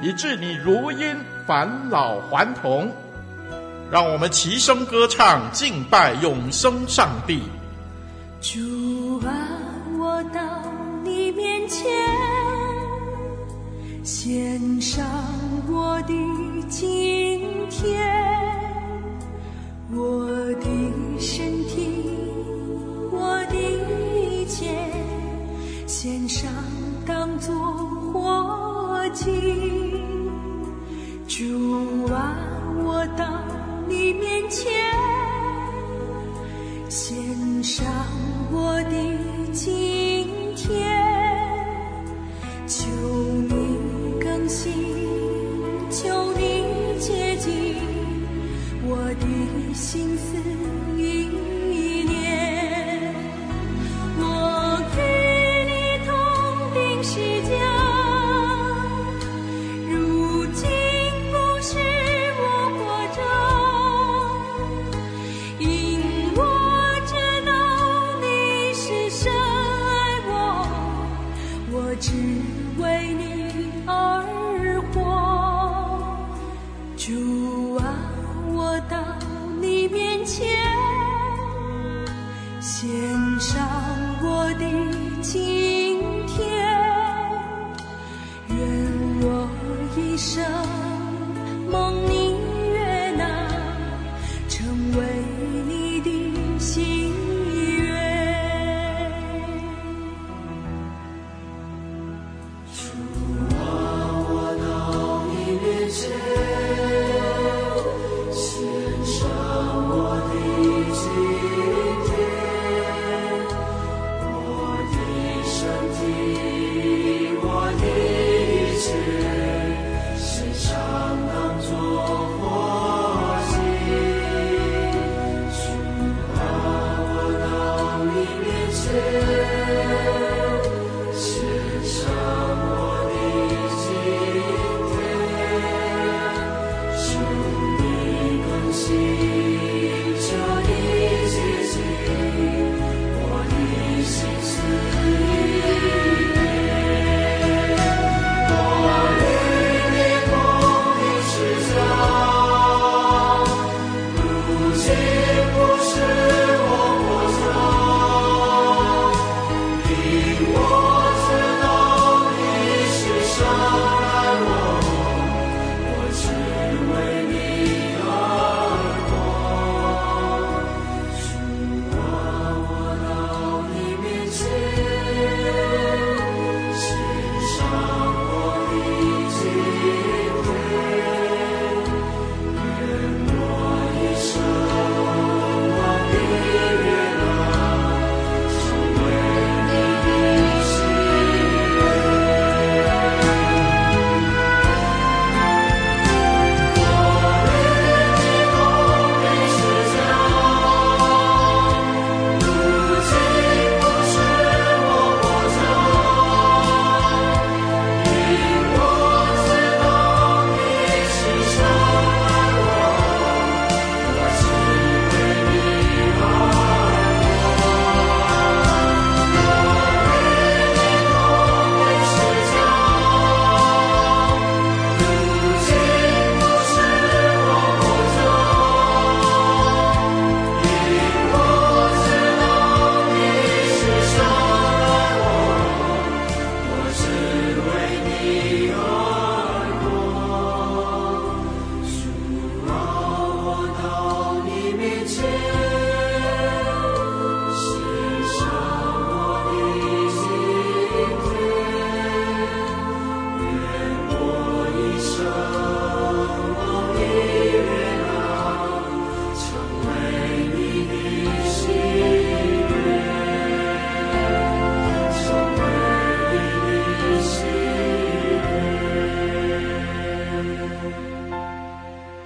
以致你如因返老还童。让我们齐声歌唱，敬拜永生上帝。主啊，我到你面前，献上我的今天，我的身体，我的一切，献上。当作活祭，到你面前，献上我的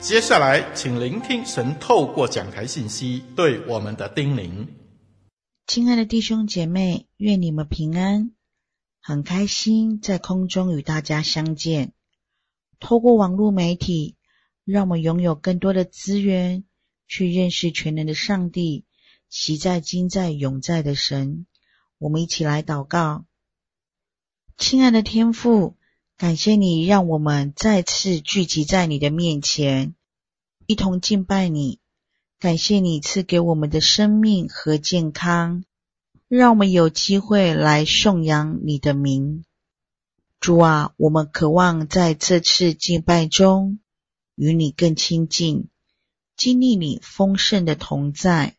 接下来，请聆听神透过讲台信息对我们的叮咛。亲爱的弟兄姐妹，愿你们平安。很开心在空中与大家相见。透过网络媒体，让我们拥有更多的资源，去认识全能的上帝，昔在、今在、永在的神。我们一起来祷告。亲爱的天父，感谢你让我们再次聚集在你的面前，一同敬拜你。感谢你赐给我们的生命和健康。让我们有机会来颂扬你的名，主啊，我们渴望在这次敬拜中与你更亲近，经历你丰盛的同在。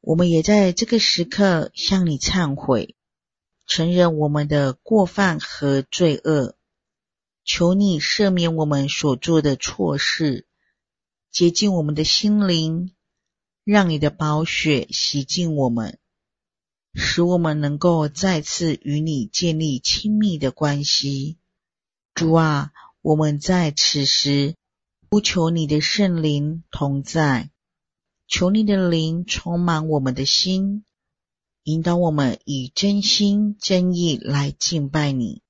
我们也在这个时刻向你忏悔，承认我们的过犯和罪恶，求你赦免我们所做的错事，洁净我们的心灵，让你的宝血洗净我们。使我们能够再次与你建立亲密的关系，主啊，我们在此时呼求你的圣灵同在，求你的灵充满我们的心，引导我们以真心真意来敬拜你。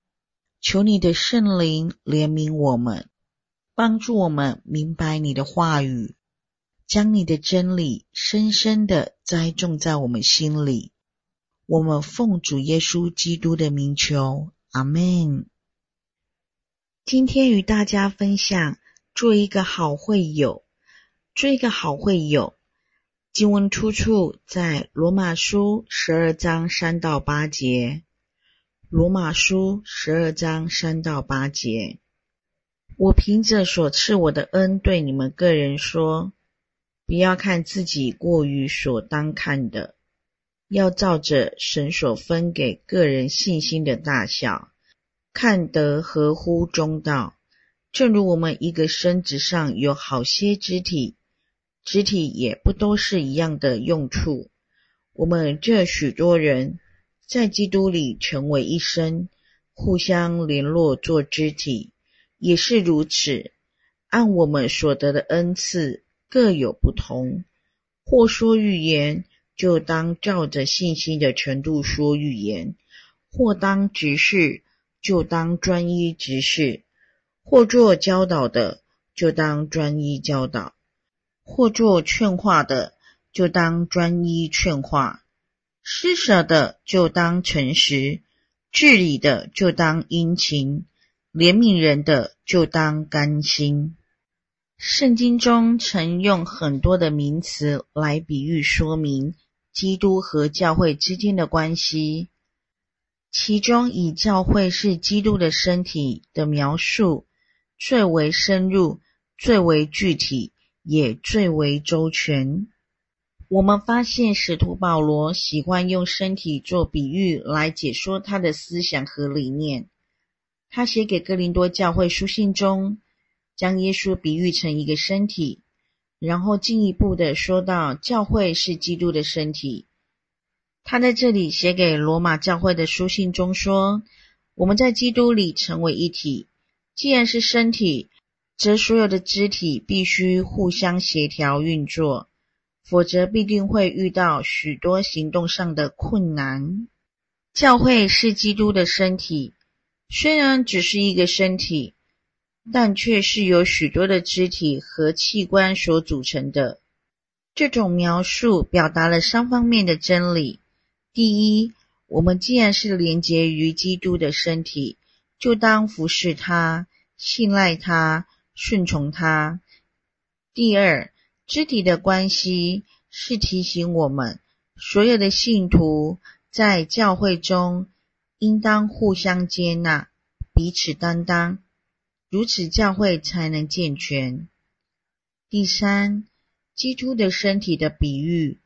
求你的圣灵怜悯我们，帮助我们明白你的话语，将你的真理深深的栽种在我们心里。我们奉主耶稣基督的名求，阿门。今天与大家分享，做一个好会友，做一个好会友。经文出处在罗马书十二章三到八节。罗马书十二章三到八节。我凭着所赐我的恩，对你们个人说，不要看自己过于所当看的。要照着神所分给个人信心的大小，看得合乎中道。正如我们一个身子上有好些肢体，肢体也不都是一样的用处。我们这许多人在基督里成为一身，互相联络做肢体，也是如此。按我们所得的恩赐各有不同，或说预言。就当照着信心的程度说预言，或当执事，就当专一执事；或做教导的，就当专一教导；或做劝化的，就当专一劝化；施舍的，就当诚实；治理的，就当殷勤；怜悯人的，就当甘心。圣经中曾用很多的名词来比喻说明。基督和教会之间的关系，其中以教会是基督的身体的描述最为深入、最为具体，也最为周全。我们发现使徒保罗喜欢用身体做比喻来解说他的思想和理念。他写给哥林多教会书信中，将耶稣比喻成一个身体。然后进一步的说到，教会是基督的身体。他在这里写给罗马教会的书信中说：“我们在基督里成为一体。既然是身体，则所有的肢体必须互相协调运作，否则必定会遇到许多行动上的困难。教会是基督的身体，虽然只是一个身体。”但却是由许多的肢体和器官所组成的。这种描述表达了三方面的真理：第一，我们既然是连结于基督的身体，就当服侍他、信赖他、顺从他；第二，肢体的关系是提醒我们，所有的信徒在教会中应当互相接纳、彼此担当。如此，教会才能健全。第三，基督的身体的比喻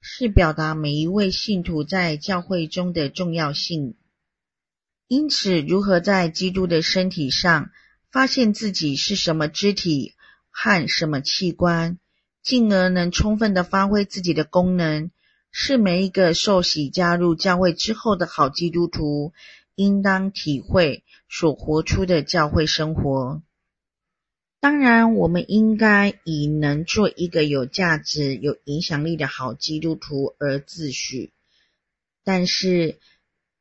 是表达每一位信徒在教会中的重要性。因此，如何在基督的身体上发现自己是什么肢体和什么器官，进而能充分的发挥自己的功能，是每一个受洗加入教会之后的好基督徒应当体会。所活出的教会生活。当然，我们应该以能做一个有价值、有影响力的好基督徒而自诩，但是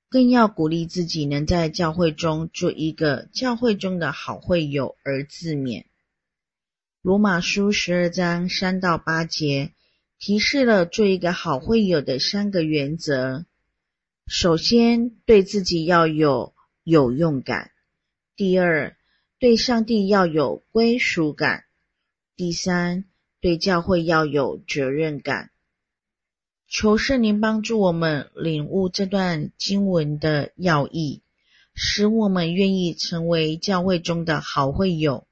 更要鼓励自己能在教会中做一个教会中的好会友而自勉。罗马书十二章三到八节提示了做一个好会友的三个原则：首先，对自己要有有用感；第二，对上帝要有归属感；第三，对教会要有责任感。求圣灵帮助我们领悟这段经文的要义，使我们愿意成为教会中的好会友。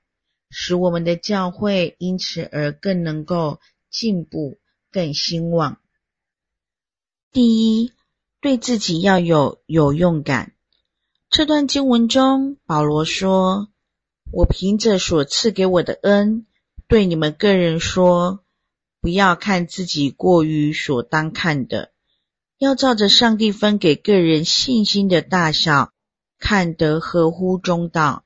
使我们的教会因此而更能够进步、更兴旺。第一，对自己要有有用感。这段经文中，保罗说：“我凭着所赐给我的恩，对你们个人说，不要看自己过于所当看的，要照着上帝分给个人信心的大小，看得合乎中道。”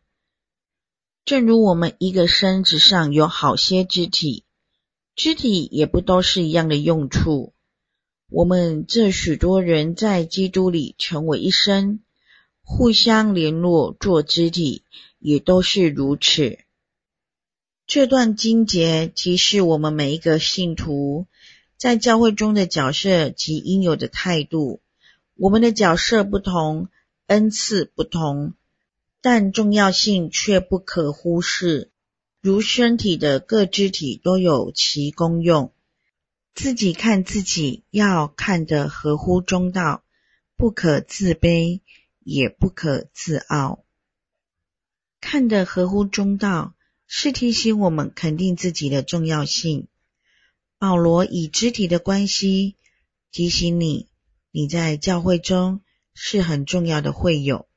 正如我们一个身子上有好些肢体，肢体也不都是一样的用处。我们这许多人在基督里成为一身，互相联络做肢体，也都是如此。这段经节提示我们每一个信徒在教会中的角色及应有的态度。我们的角色不同，恩赐不同。但重要性却不可忽视，如身体的各肢体都有其功用。自己看自己，要看得合乎中道，不可自卑，也不可自傲。看得合乎中道，是提醒我们肯定自己的重要性。保罗以肢体的关系提醒你，你在教会中是很重要的会友。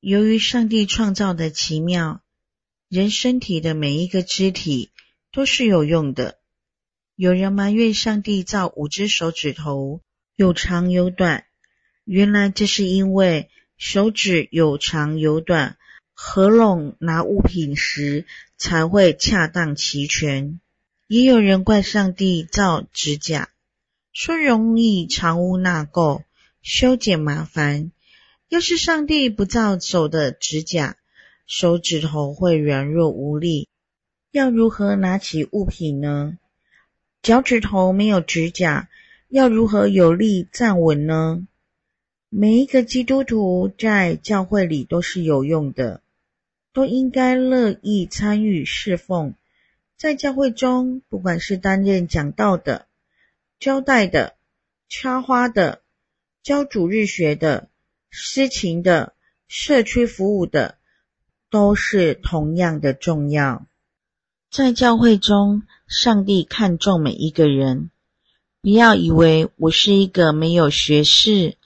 由于上帝创造的奇妙，人身体的每一个肢体都是有用的。有人埋怨上帝造五只手指头有长有短，原来这是因为手指有长有短，合拢拿物品时才会恰当齐全。也有人怪上帝造指甲，说容易藏污纳垢，修剪麻烦。要是上帝不造手的指甲，手指头会软弱无力，要如何拿起物品呢？脚趾头没有指甲，要如何有力站稳呢？每一个基督徒在教会里都是有用的，都应该乐意参与侍奉。在教会中，不管是担任讲道的、交代的、插花的、教主日学的。司琴的、社区服务的，都是同样的重要。在教会中，上帝看重每一个人。不要以为我是一个没有学识、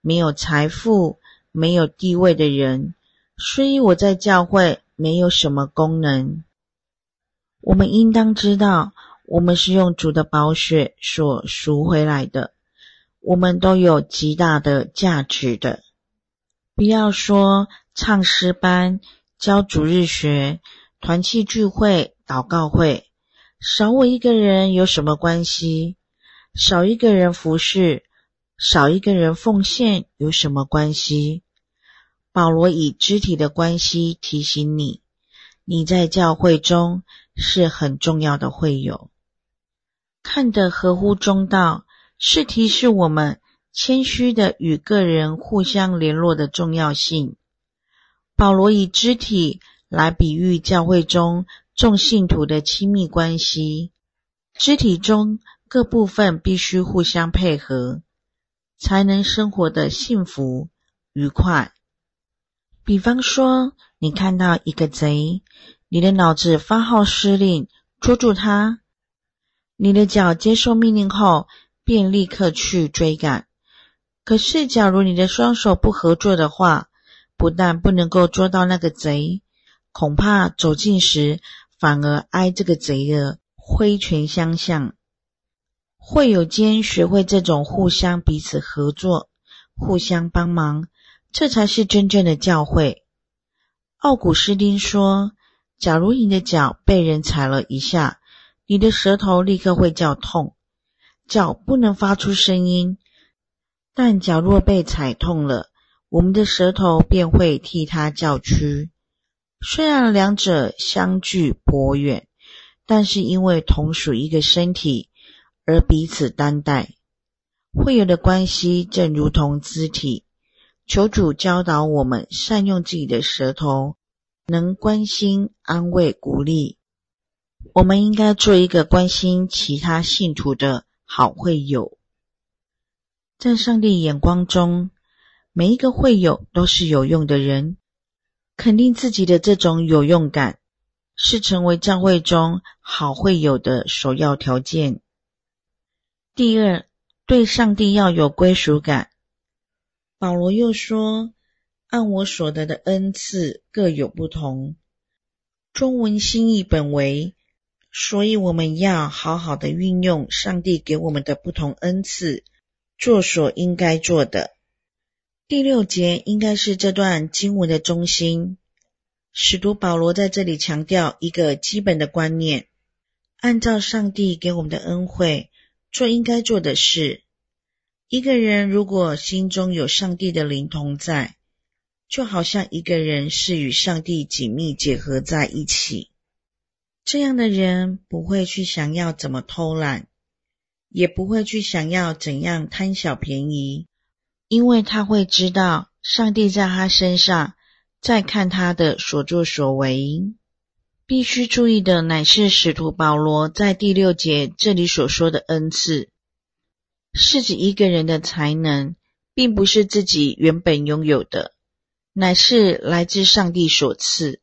没有财富、没有地位的人，所以我在教会没有什么功能。我们应当知道，我们是用主的宝血所赎回来的，我们都有极大的价值的。不要说唱诗班、教主日学、团契聚会、祷告会，少我一个人有什么关系？少一个人服侍，少一个人奉献有什么关系？保罗以肢体的关系提醒你，你在教会中是很重要的会友。看得合乎中道，是提示我们。谦虚的与个人互相联络的重要性。保罗以肢体来比喻教会中众信徒的亲密关系。肢体中各部分必须互相配合，才能生活得幸福愉快。比方说，你看到一个贼，你的脑子发号施令，捉住他；你的脚接受命令后，便立刻去追赶。可是，假如你的双手不合作的话，不但不能够捉到那个贼，恐怕走近时反而挨这个贼的挥拳相向。会友间学会这种互相彼此合作、互相帮忙，这才是真正的教会。奥古斯丁说：“假如你的脚被人踩了一下，你的舌头立刻会叫痛，脚不能发出声音。但脚若被踩痛了，我们的舌头便会替它叫屈。虽然两者相距颇远，但是因为同属一个身体而彼此担待。会有的关系正如同肢体。求主教导我们善用自己的舌头，能关心、安慰、鼓励。我们应该做一个关心其他信徒的好会友。在上帝眼光中，每一个会友都是有用的人。肯定自己的这种有用感，是成为教会中好会友的首要条件。第二，对上帝要有归属感。保罗又说：“按我所得的恩赐各有不同。”中文新译本为。所以我们要好好的运用上帝给我们的不同恩赐，做所应该做的。第六节应该是这段经文的中心。使徒保罗在这里强调一个基本的观念：按照上帝给我们的恩惠，做应该做的事。一个人如果心中有上帝的灵同在，就好像一个人是与上帝紧密结合在一起。这样的人不会去想要怎么偷懒，也不会去想要怎样贪小便宜，因为他会知道上帝在他身上在看他的所作所为。必须注意的乃是使徒保罗在第六节这里所说的恩赐，是指一个人的才能，并不是自己原本拥有的，乃是来自上帝所赐。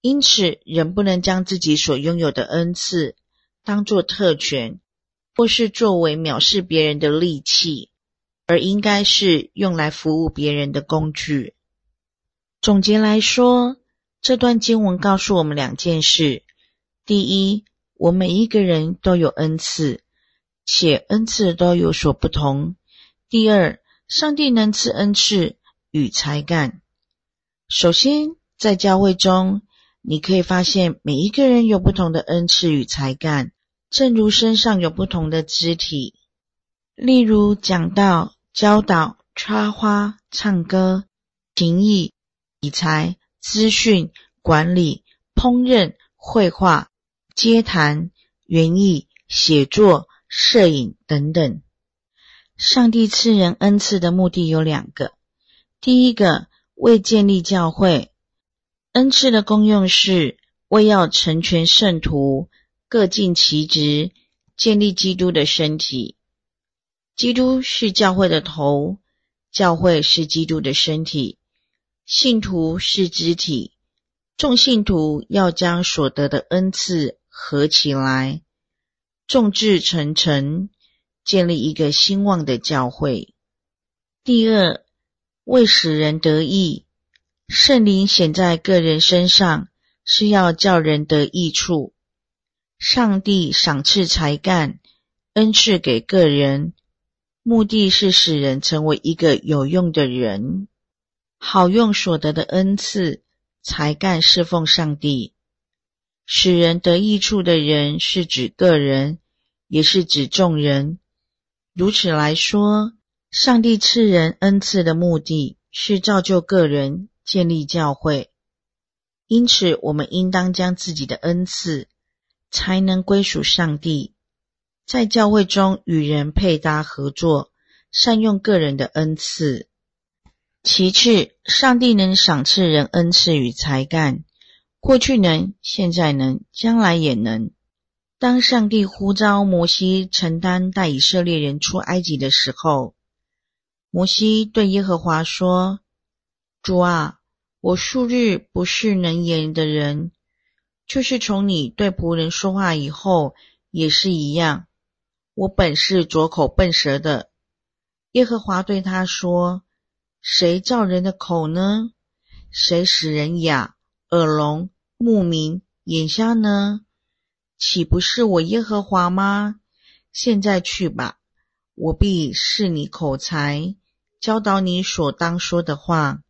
因此，人不能将自己所拥有的恩赐当作特权，或是作为藐视别人的利器，而应该是用来服务别人的工具。总结来说，这段经文告诉我们两件事：第一，我每一个人都有恩赐，且恩赐都有所不同；第二，上帝能赐恩赐与才干。首先，在教会中，你可以发现，每一个人有不同的恩赐与才干，正如身上有不同的肢体。例如，讲道、教导、插花、唱歌、情谊、理财、资讯、管理、烹饪、绘画、接谈、园艺、写作、摄影等等。上帝赐人恩赐的目的有两个：第一个，为建立教会。恩赐的功用是为要成全圣徒，各尽其职，建立基督的身体。基督是教会的头，教会是基督的身体，信徒是肢体。众信徒要将所得的恩赐合起来，众志成城，建立一个兴旺的教会。第二，为使人得益。圣灵显在个人身上，是要叫人得益处。上帝赏赐才干、恩赐给个人，目的是使人成为一个有用的人，好用所得的恩赐、才干侍奉上帝。使人得益处的人，是指个人，也是指众人。如此来说，上帝赐人恩赐的目的是造就个人。建立教会，因此我们应当将自己的恩赐才能归属上帝，在教会中与人配搭合作，善用个人的恩赐。其次，上帝能赏赐人恩赐与才干，过去能，现在能，将来也能。当上帝呼召摩西承担带以色列人出埃及的时候，摩西对耶和华说。主啊，我素日不是能言的人，就是从你对仆人说话以后，也是一样。我本是拙口笨舌的。耶和华对他说：“谁造人的口呢？谁使人哑、耳聋、目明、眼瞎呢？岂不是我耶和华吗？现在去吧，我必赐你口才，教导你所当说的话。”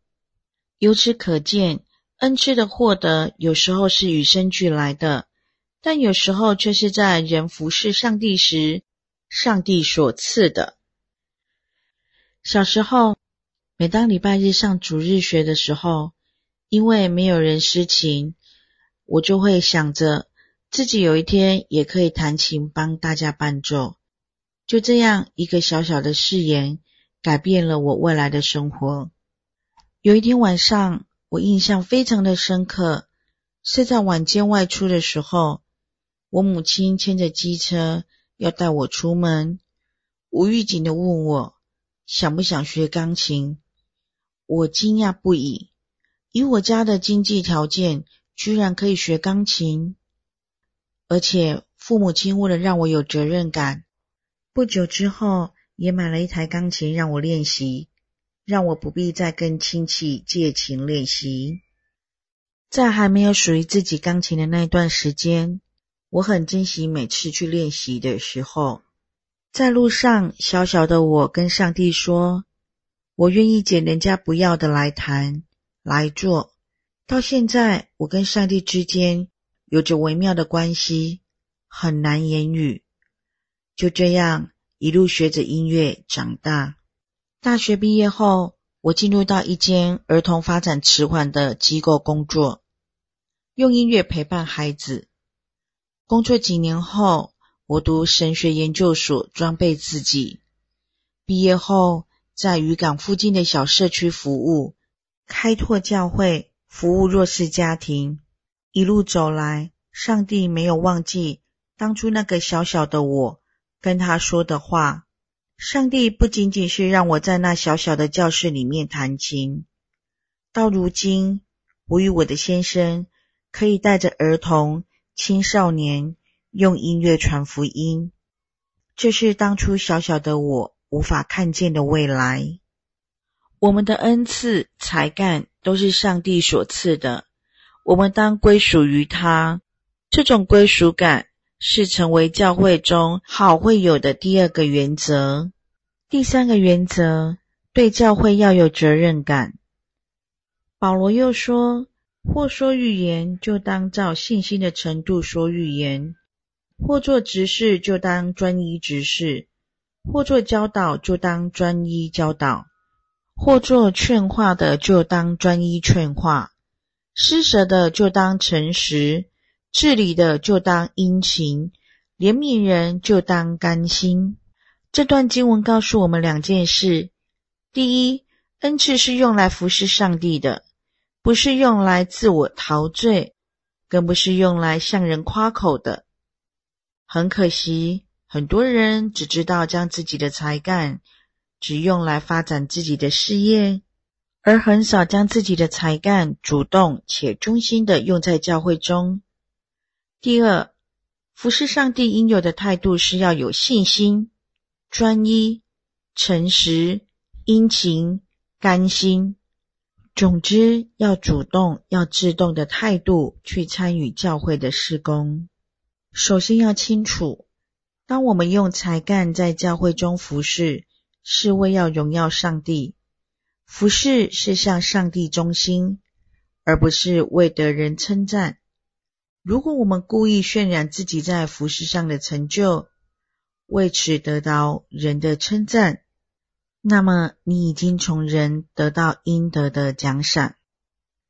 由此可见，恩赐的获得有时候是与生俱来的，但有时候却是在人服侍上帝时，上帝所赐的。小时候，每当礼拜日上主日学的时候，因为没有人司琴，我就会想着自己有一天也可以弹琴帮大家伴奏。就这样，一个小小的誓言改变了我未来的生活。有一天晚上，我印象非常的深刻，是在晚间外出的时候，我母亲牵着机车要带我出门，无预警的问我。想不想学钢琴？我惊讶不已。以我家的经济条件，居然可以学钢琴，而且父母亲为了让我有责任感，不久之后也买了一台钢琴让我练习，让我不必再跟亲戚借琴练习。在还没有属于自己钢琴的那一段时间，我很珍惜每次去练习的时候。在路上，小小的我跟上帝说：“我愿意捡人家不要的来弹、来做。”到现在，我跟上帝之间有着微妙的关系，很难言语。就这样一路学着音乐长大。大学毕业后，我进入到一间儿童发展迟缓的机构工作，用音乐陪伴孩子。工作几年后，我读神学研究所，装备自己。毕业后，在渔港附近的小社区服务，开拓教会，服务弱势家庭。一路走来，上帝没有忘记当初那个小小的我跟他说的话。上帝不仅仅是让我在那小小的教室里面弹琴，到如今，我与我的先生可以带着儿童、青少年。用音乐传福音，这是当初小小的我无法看见的未来。我们的恩赐、才干都是上帝所赐的，我们当归属于他。这种归属感是成为教会中好会友的第二个原则。第三个原则，对教会要有责任感。保罗又说：或说预言，就当照信心的程度说预言。或做执事，就当专一执事；或做教导，就当专一教导；或做劝化的，就当专一劝化；施舍的，就当诚实；治理的，就当殷勤；怜悯人，就当甘心。这段经文告诉我们两件事：第一，恩赐是用来服侍上帝的，不是用来自我陶醉，更不是用来向人夸口的。很可惜，很多人只知道将自己的才干只用来发展自己的事业，而很少将自己的才干主动且忠心的用在教会中。第二，服侍上帝应有的态度是要有信心、专一、诚实、殷勤、甘心。总之，要主动、要自动的态度去参与教会的事工。首先要清楚，当我们用才干在教会中服侍，是为要荣耀上帝。服侍是向上帝忠心，而不是为得人称赞。如果我们故意渲染自己在服侍上的成就，为此得到人的称赞，那么你已经从人得到应得的奖赏，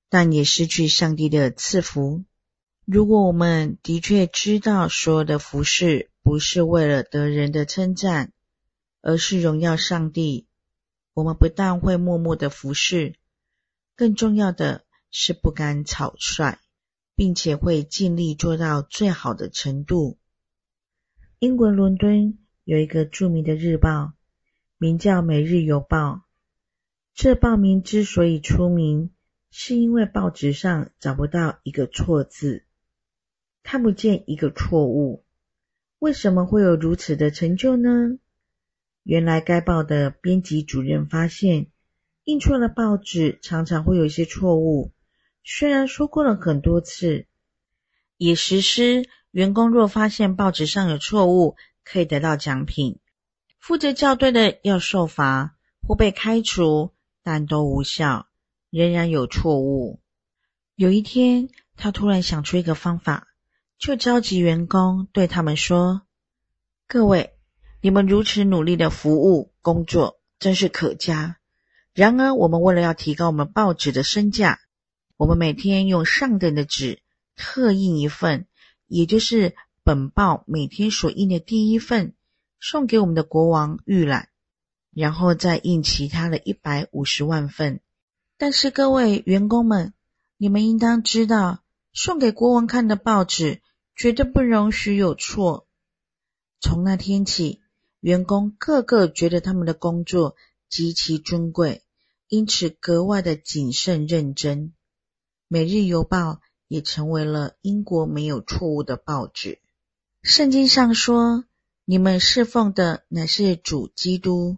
但也失去上帝的赐福。如果我们的确知道所有的服事不是为了得人的称赞，而是荣耀上帝，我们不但会默默的服侍，更重要的是不敢草率，并且会尽力做到最好的程度。英国伦敦有一个著名的日报，名叫《每日邮报》。这报名之所以出名，是因为报纸上找不到一个错字。看不见一个错误，为什么会有如此的成就呢？原来该报的编辑主任发现，印错了报纸常常会有一些错误。虽然说过了很多次，也实施员工若发现报纸上有错误，可以得到奖品；负责校对的要受罚或被开除，但都无效，仍然有错误。有一天，他突然想出一个方法，就召集员工对他们说：“各位，你们如此努力的服务工作，真是可嘉。然而，我们为了要提高我们报纸的身价，我们每天用上等的纸特印一份，也就是本报每天所印的第一份，送给我们的国王预览，然后再印其他的一百五十万份。但是，各位员工们。”你们应当知道，送给国王看的报纸绝对不容许有错。从那天起，员工个个觉得他们的工作极其尊贵，因此格外的谨慎认真。《每日邮报》也成为了英国没有错误的报纸。圣经上说：“你们侍奉的乃是主基督。”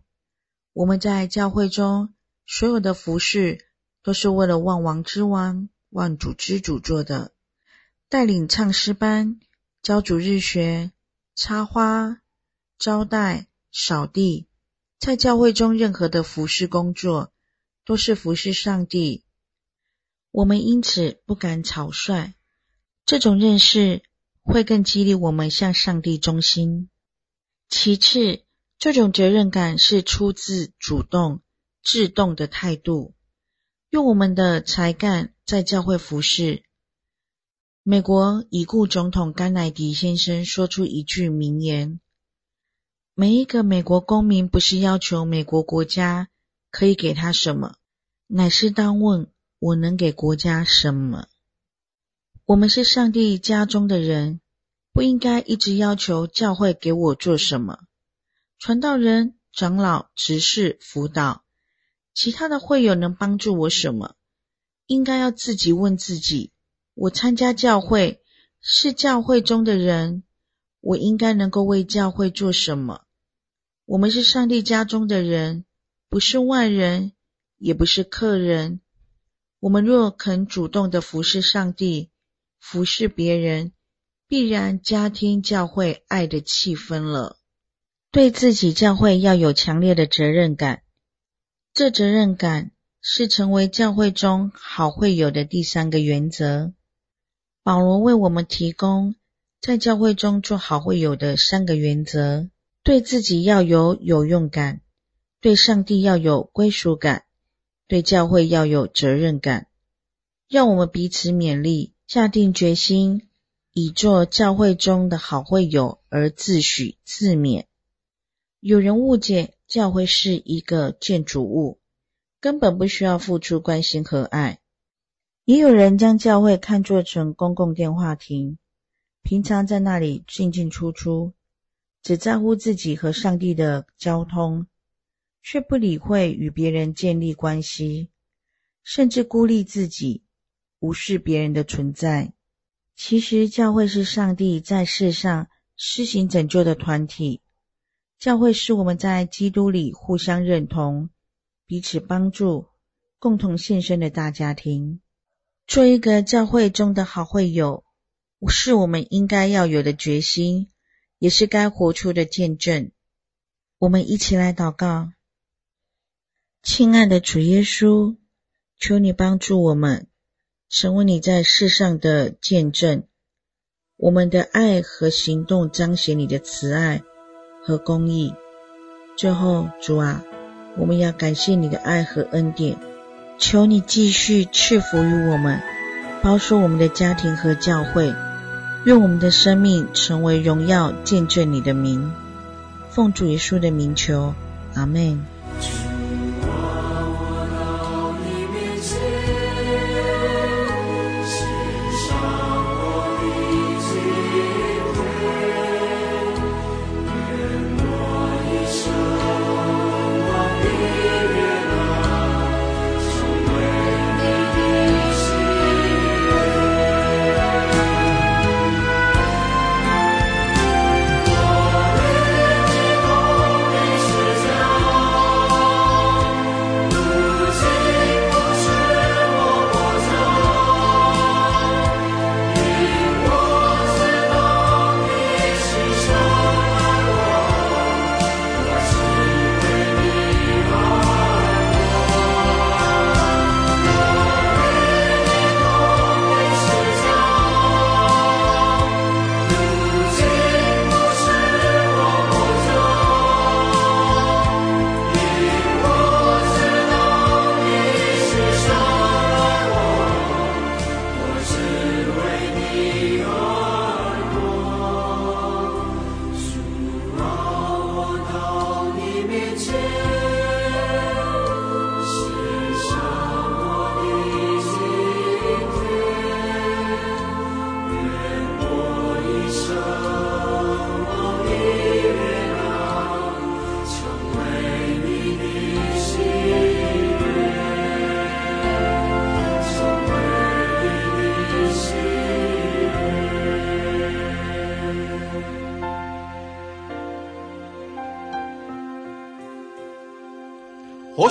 我们在教会中所有的服饰，都是为了万王之王。万主之主做的，带领唱诗班、教主日学、插花、招待、扫地，在教会中任何的服饰工作，都是服侍上帝。我们因此不敢草率，这种认识会更激励我们向上帝忠心。其次，这种责任感是出自主动、自动的态度。用我们的才干在教会服事。美国已故总统甘乃迪先生说出一句名言：“每一个美国公民不是要求美国国家可以给他什么，乃是当问我能给国家什么。”我们是上帝家中的人，不应该一直要求教会给我做什么。传道人、长老、执事、辅导。其他的会友能帮助我什么？应该要自己问自己。我参加教会，是教会中的人，我应该能够为教会做什么？我们是上帝家中的人，不是外人，也不是客人。我们若肯主动的服侍上帝，服侍别人，必然家庭教会爱的气氛了。对自己教会要有强烈的责任感。这责任感是成为教会中好会友的第三个原则。保罗为我们提供在教会中做好会友的三个原则：对自己要有有用感，对上帝要有归属感，对教会要有责任感。让我们彼此勉励，下定决心，以做教会中的好会友而自诩自勉。有人误解。教会是一个建筑物，根本不需要付出关心和爱。也有人将教会看作成公共电话亭，平常在那里进进出出，只在乎自己和上帝的交通，却不理会与别人建立关系，甚至孤立自己，无视别人的存在。其实，教会是上帝在世上施行拯救的团体。教会是我们在基督里互相认同、彼此帮助、共同献身的大家庭。做一个教会中的好会友，是我们应该要有的决心，也是该活出的见证。我们一起来祷告：亲爱的主耶稣，求你帮助我们，成为你在世上的见证。我们的爱和行动彰显你的慈爱。和公义。最后，主啊，我们要感谢你的爱和恩典，求你继续赐福于我们，保守我们的家庭和教会，愿我们的生命成为荣耀见证你的名。奉主耶稣的名求，阿门。